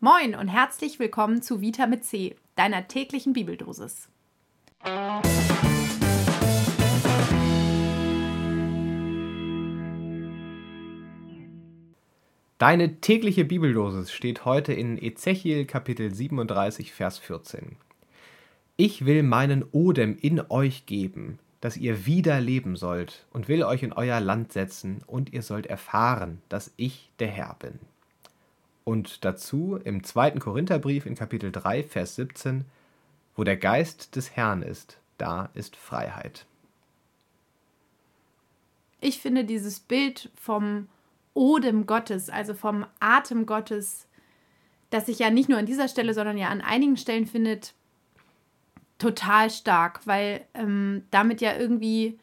Moin und herzlich willkommen zu Vita mit C, deiner täglichen Bibeldosis. Deine tägliche Bibeldosis steht heute in Ezechiel Kapitel 37, Vers 14. Ich will meinen Odem in euch geben, dass ihr wieder leben sollt, und will euch in euer Land setzen, und ihr sollt erfahren, dass ich der Herr bin. Und dazu im zweiten Korintherbrief in Kapitel 3, Vers 17, wo der Geist des Herrn ist, da ist Freiheit. Ich finde dieses Bild vom Odem Gottes, also vom Atem Gottes, das sich ja nicht nur an dieser Stelle, sondern ja an einigen Stellen findet, total stark, weil ähm, damit ja irgendwie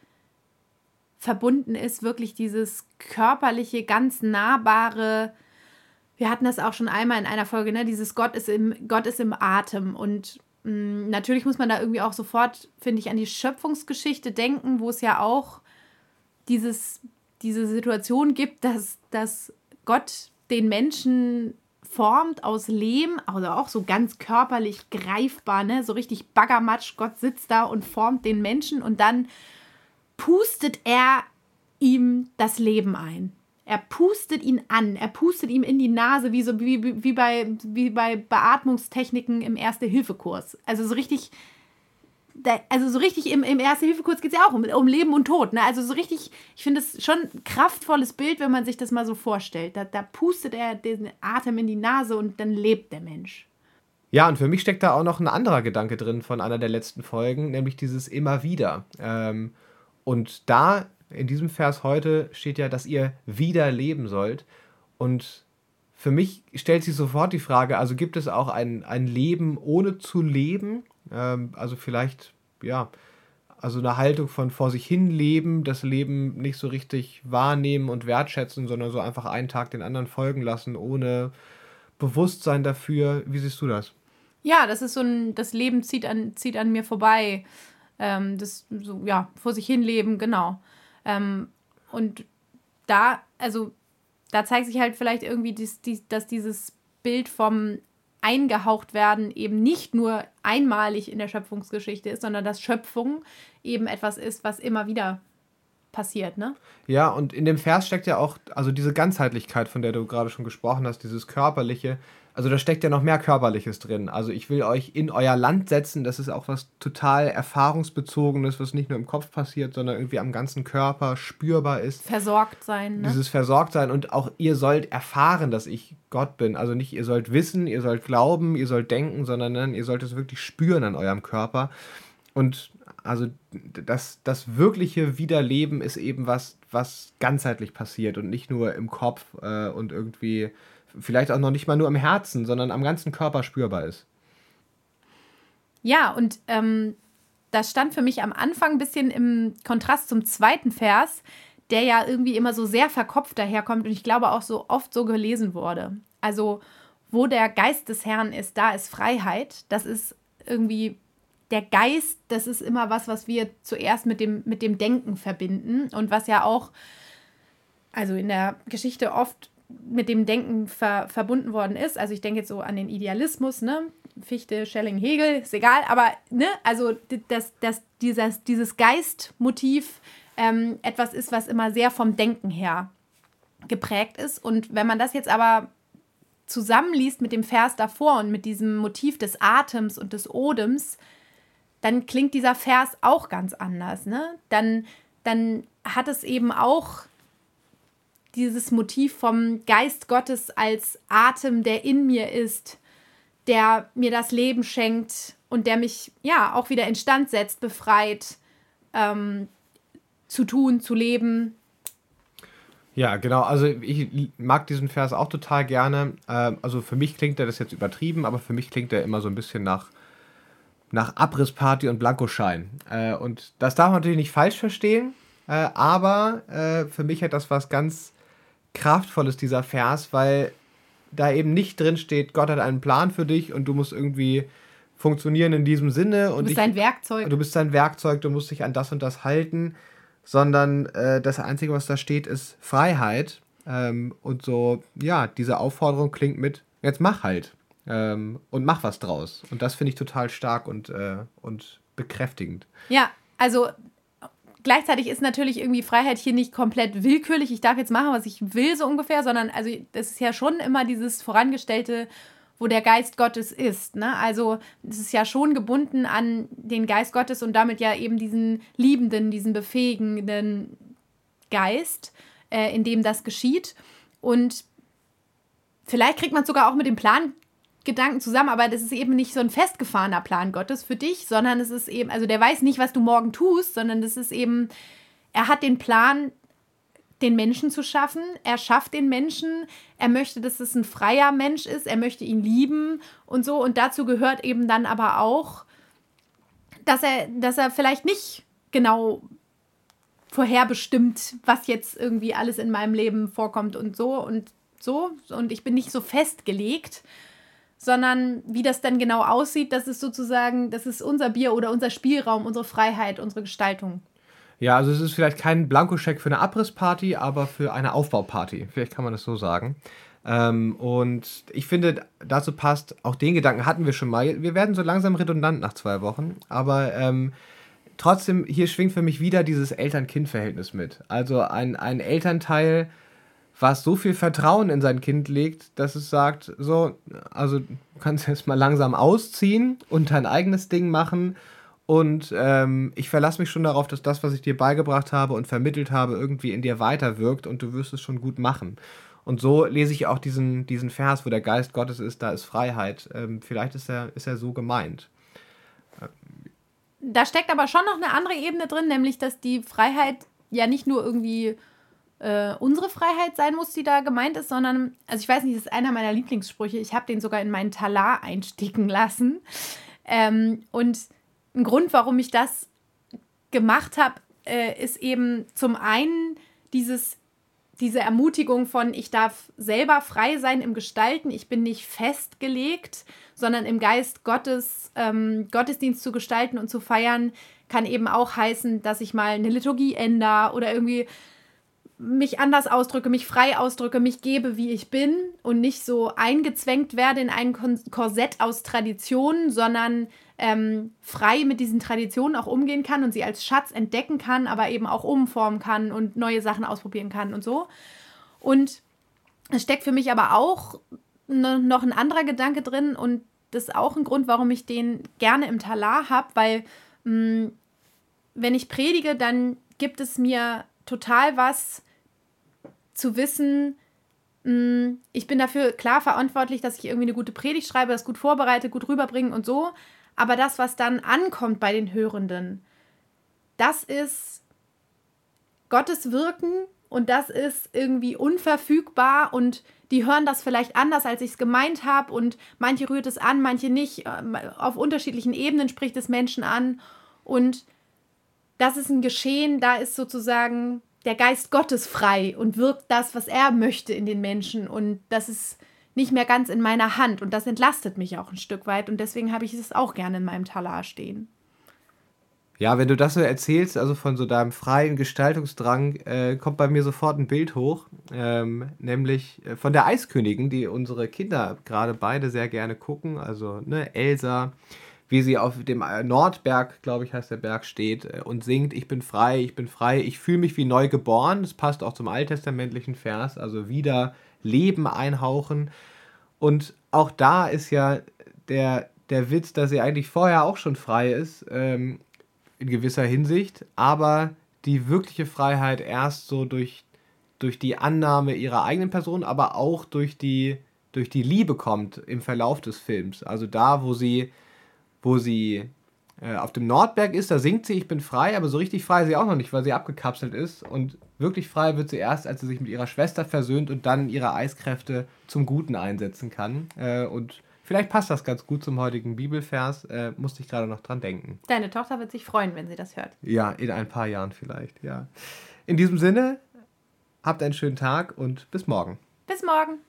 verbunden ist, wirklich dieses körperliche, ganz nahbare. Wir hatten das auch schon einmal in einer Folge, ne? Dieses Gott ist im, Gott ist im Atem. Und mh, mm, natürlich muss man da irgendwie auch sofort, finde ich, an die Schöpfungsgeschichte denken, wo es ja auch dieses, diese Situation gibt, dass, dass Gott den Menschen formt aus Lehm, also auch so ganz körperlich greifbar, ne? so richtig Baggermatsch. Gott sitzt da und formt den Menschen und dann pustet er ihm das Leben ein. Er pustet ihn an, er pustet ihm in die Nase, wie, so, wie, wie, bei, wie bei Beatmungstechniken im Erste-Hilfe-Kurs. Also so richtig also so richtig im, im Erste-Hilfe-Kurs geht es ja auch um, um Leben und Tod. Ne? Also so richtig, ich finde es schon ein kraftvolles Bild, wenn man sich das mal so vorstellt. Da, da pustet er den Atem in die Nase und dann lebt der Mensch. Ja, und für mich steckt da auch noch ein anderer Gedanke drin von einer der letzten Folgen, nämlich dieses immer wieder. Ähm, und da, in diesem Vers heute, steht ja, dass ihr wieder leben sollt. Und für mich stellt sich sofort die Frage, also gibt es auch ein, ein Leben ohne zu leben? Ähm, also vielleicht, ja, also eine Haltung von vor sich hin leben, das Leben nicht so richtig wahrnehmen und wertschätzen, sondern so einfach einen Tag den anderen folgen lassen, ohne Bewusstsein dafür. Wie siehst du das? Ja, das ist so ein, das Leben zieht an, zieht an mir vorbei. Ähm, das so, ja, vor sich hin leben, genau. Ähm, und da, also, da zeigt sich halt vielleicht irgendwie, dies, dies, dass dieses Bild vom eingehaucht werden eben nicht nur einmalig in der Schöpfungsgeschichte ist, sondern dass Schöpfung eben etwas ist, was immer wieder passiert, ne? Ja, und in dem Vers steckt ja auch, also diese Ganzheitlichkeit, von der du gerade schon gesprochen hast, dieses Körperliche, also da steckt ja noch mehr Körperliches drin. Also ich will euch in euer Land setzen, das ist auch was total erfahrungsbezogenes, was nicht nur im Kopf passiert, sondern irgendwie am ganzen Körper spürbar ist. Versorgt sein. Ne? Dieses versorgt sein und auch ihr sollt erfahren, dass ich Gott bin. Also nicht ihr sollt wissen, ihr sollt glauben, ihr sollt denken, sondern ihr sollt es wirklich spüren an eurem Körper. Und also das, das wirkliche Wiederleben ist eben was, was ganzheitlich passiert und nicht nur im Kopf äh, und irgendwie vielleicht auch noch nicht mal nur im Herzen, sondern am ganzen Körper spürbar ist. Ja, und ähm, das stand für mich am Anfang ein bisschen im Kontrast zum zweiten Vers, der ja irgendwie immer so sehr verkopft daherkommt und ich glaube auch so oft so gelesen wurde. Also, wo der Geist des Herrn ist, da ist Freiheit. Das ist irgendwie der Geist, das ist immer was, was wir zuerst mit dem, mit dem Denken verbinden und was ja auch, also in der Geschichte oft mit dem Denken ver verbunden worden ist. Also ich denke jetzt so an den Idealismus, ne? Fichte, Schelling, Hegel, ist egal, aber ne, also dass, dass dieses, dieses Geistmotiv ähm, etwas ist, was immer sehr vom Denken her geprägt ist. Und wenn man das jetzt aber zusammenliest mit dem Vers davor und mit diesem Motiv des Atems und des Odems, dann klingt dieser Vers auch ganz anders. Ne? Dann, dann hat es eben auch dieses Motiv vom Geist Gottes als Atem, der in mir ist, der mir das Leben schenkt und der mich ja auch wieder instand setzt, befreit, ähm, zu tun, zu leben. Ja, genau. Also ich mag diesen Vers auch total gerne. Ähm, also für mich klingt er das jetzt übertrieben, aber für mich klingt er immer so ein bisschen nach, nach Abrissparty und Blankoschein. Äh, und das darf man natürlich nicht falsch verstehen, äh, aber äh, für mich hat das was ganz kraftvoll ist, dieser Vers, weil da eben nicht drin steht, Gott hat einen Plan für dich und du musst irgendwie funktionieren in diesem Sinne. Und du bist ein Werkzeug. Du bist sein Werkzeug, du musst dich an das und das halten, sondern äh, das Einzige, was da steht, ist Freiheit. Ähm, und so, ja, diese Aufforderung klingt mit, jetzt mach halt. ähm, und mach was draus. Und das finde ich total stark und, äh, und bekräftigend. Ja, also gleichzeitig ist natürlich irgendwie Freiheit hier nicht komplett willkürlich. Ich darf jetzt machen, was ich will, so ungefähr, sondern also das ist ja schon immer dieses vorangestellte, wo der Geist Gottes ist. Ne? Also es ist ja schon gebunden an den Geist Gottes und damit ja eben diesen liebenden, diesen befähigenden Geist, äh, in dem das geschieht. Und vielleicht kriegt man es sogar auch mit dem Plangedanken zusammen, aber das ist eben nicht so ein festgefahrener Plan Gottes für dich, sondern es ist eben, also der weiß nicht, was du morgen tust, sondern das ist eben, er hat den Plan, den Menschen zu schaffen. Er schafft den Menschen. Er möchte, dass es ein freier Mensch ist. Er möchte ihn lieben und so. Und dazu gehört eben dann aber auch, dass er, dass er vielleicht nicht genau vorherbestimmt, was jetzt irgendwie alles in meinem Leben vorkommt und so und so. Und ich bin nicht so festgelegt, sondern wie das dann genau aussieht, das ist sozusagen, das ist unser Bier oder unser Spielraum, unsere Freiheit, unsere Gestaltung. Ja, also es ist vielleicht kein Blankoscheck für eine Abrissparty, aber für eine Aufbauparty. Vielleicht kann man das so sagen. Ähm, und ich finde, dazu passt, auch den Gedanken hatten wir schon mal. Wir werden so langsam redundant nach zwei Wochen, aber ähm, trotzdem, hier schwingt für mich wieder dieses Eltern-Kind-Verhältnis mit. Also ein, ein Elternteil, was so viel Vertrauen in sein Kind legt, dass es sagt, so, also du kannst jetzt mal langsam ausziehen und dein eigenes Ding machen und ähm, ich verlasse mich schon darauf, dass das, was ich dir beigebracht habe und vermittelt habe, irgendwie in dir weiterwirkt und du wirst es schon gut machen. Und so lese ich auch diesen, diesen Vers, wo der Geist Gottes ist, da ist Freiheit. Ähm, vielleicht ist er, ist er so gemeint. Da steckt aber schon noch eine andere Ebene drin, nämlich dass die Freiheit ja nicht nur irgendwie äh, unsere Freiheit sein muss, die da gemeint ist, sondern, also ich weiß nicht, das ist einer meiner Lieblingssprüche. Ich habe den sogar in meinen Talar einsticken lassen. Ähm, und ein Grund, warum ich das gemacht habe, äh, ist eben zum einen dieses, diese Ermutigung von, ich darf selber frei sein im Gestalten, ich bin nicht festgelegt, sondern im Geist Gottes ähm, Gottesdienst zu gestalten und zu feiern, kann eben auch heißen, dass ich mal eine Liturgie ändere oder irgendwie mich anders ausdrücke, mich frei ausdrücke, mich gebe, wie ich bin und nicht so eingezwängt werde in ein Korsett aus Traditionen, sondern ähm, frei mit diesen Traditionen auch umgehen kann und sie als Schatz entdecken kann, aber eben auch umformen kann und neue Sachen ausprobieren kann und so. Und es steckt für mich aber auch ne, noch ein anderer Gedanke drin und das ist auch ein Grund, warum ich den gerne im Talar habe, weil mh, wenn ich predige, dann gibt es mir total was zu wissen, mm, ich bin dafür klar verantwortlich, dass ich irgendwie eine gute Predigt schreibe, das gut vorbereite, gut rüberbringen und so. Aber das, was dann ankommt bei den Hörenden, das ist Gottes Wirken und das ist irgendwie unverfügbar und die hören das vielleicht anders, als ich es gemeint habe und manche rührt es an, manche nicht. Ähm, auf unterschiedlichen Ebenen spricht es Menschen an und das ist ein Geschehen, da ist sozusagen der Geist Gottes frei und wirkt das, was er möchte in den Menschen. Und das ist nicht mehr ganz in meiner Hand. Und das entlastet mich auch ein Stück weit. Und deswegen habe ich es auch gerne in meinem Talar stehen. Ja, wenn du das so erzählst, also von so deinem freien Gestaltungsdrang, äh, kommt bei mir sofort ein Bild hoch, ähm, nämlich äh, von der Eiskönigin, die unsere Kinder gerade beide sehr gerne gucken, also ne, Elsa, wie sie auf dem äh, Nordberg, glaube ich, heißt der Berg, steht äh, und singt, ich bin frei, ich bin frei, ich fühle mich wie neu geboren. Das passt auch zum alttestamentlichen Vers, also wieder Leben einhauchen. Und auch da ist ja der, der Witz, dass sie eigentlich vorher auch schon frei ist, ähm, in gewisser Hinsicht, aber die wirkliche Freiheit erst so durch, durch die Annahme ihrer eigenen Person, aber auch durch die, durch die Liebe kommt im Verlauf des Films. Also da, wo sie wo sie äh, auf dem Nordberg ist, da singt sie, ich bin frei, aber so richtig frei ist sie auch noch nicht, weil sie abgekapselt ist. Und wirklich frei wird sie erst, als sie sich mit ihrer Schwester versöhnt und dann ihre Eiskräfte zum Guten einsetzen kann. Äh, und vielleicht passt das ganz gut zum heutigen Bibelvers, äh, musste ich gerade noch dran denken. Deine Tochter wird sich freuen, wenn sie das hört. Ja, in ein paar Jahren vielleicht, ja. In diesem Sinne, habt einen schönen Tag und bis morgen. Bis morgen.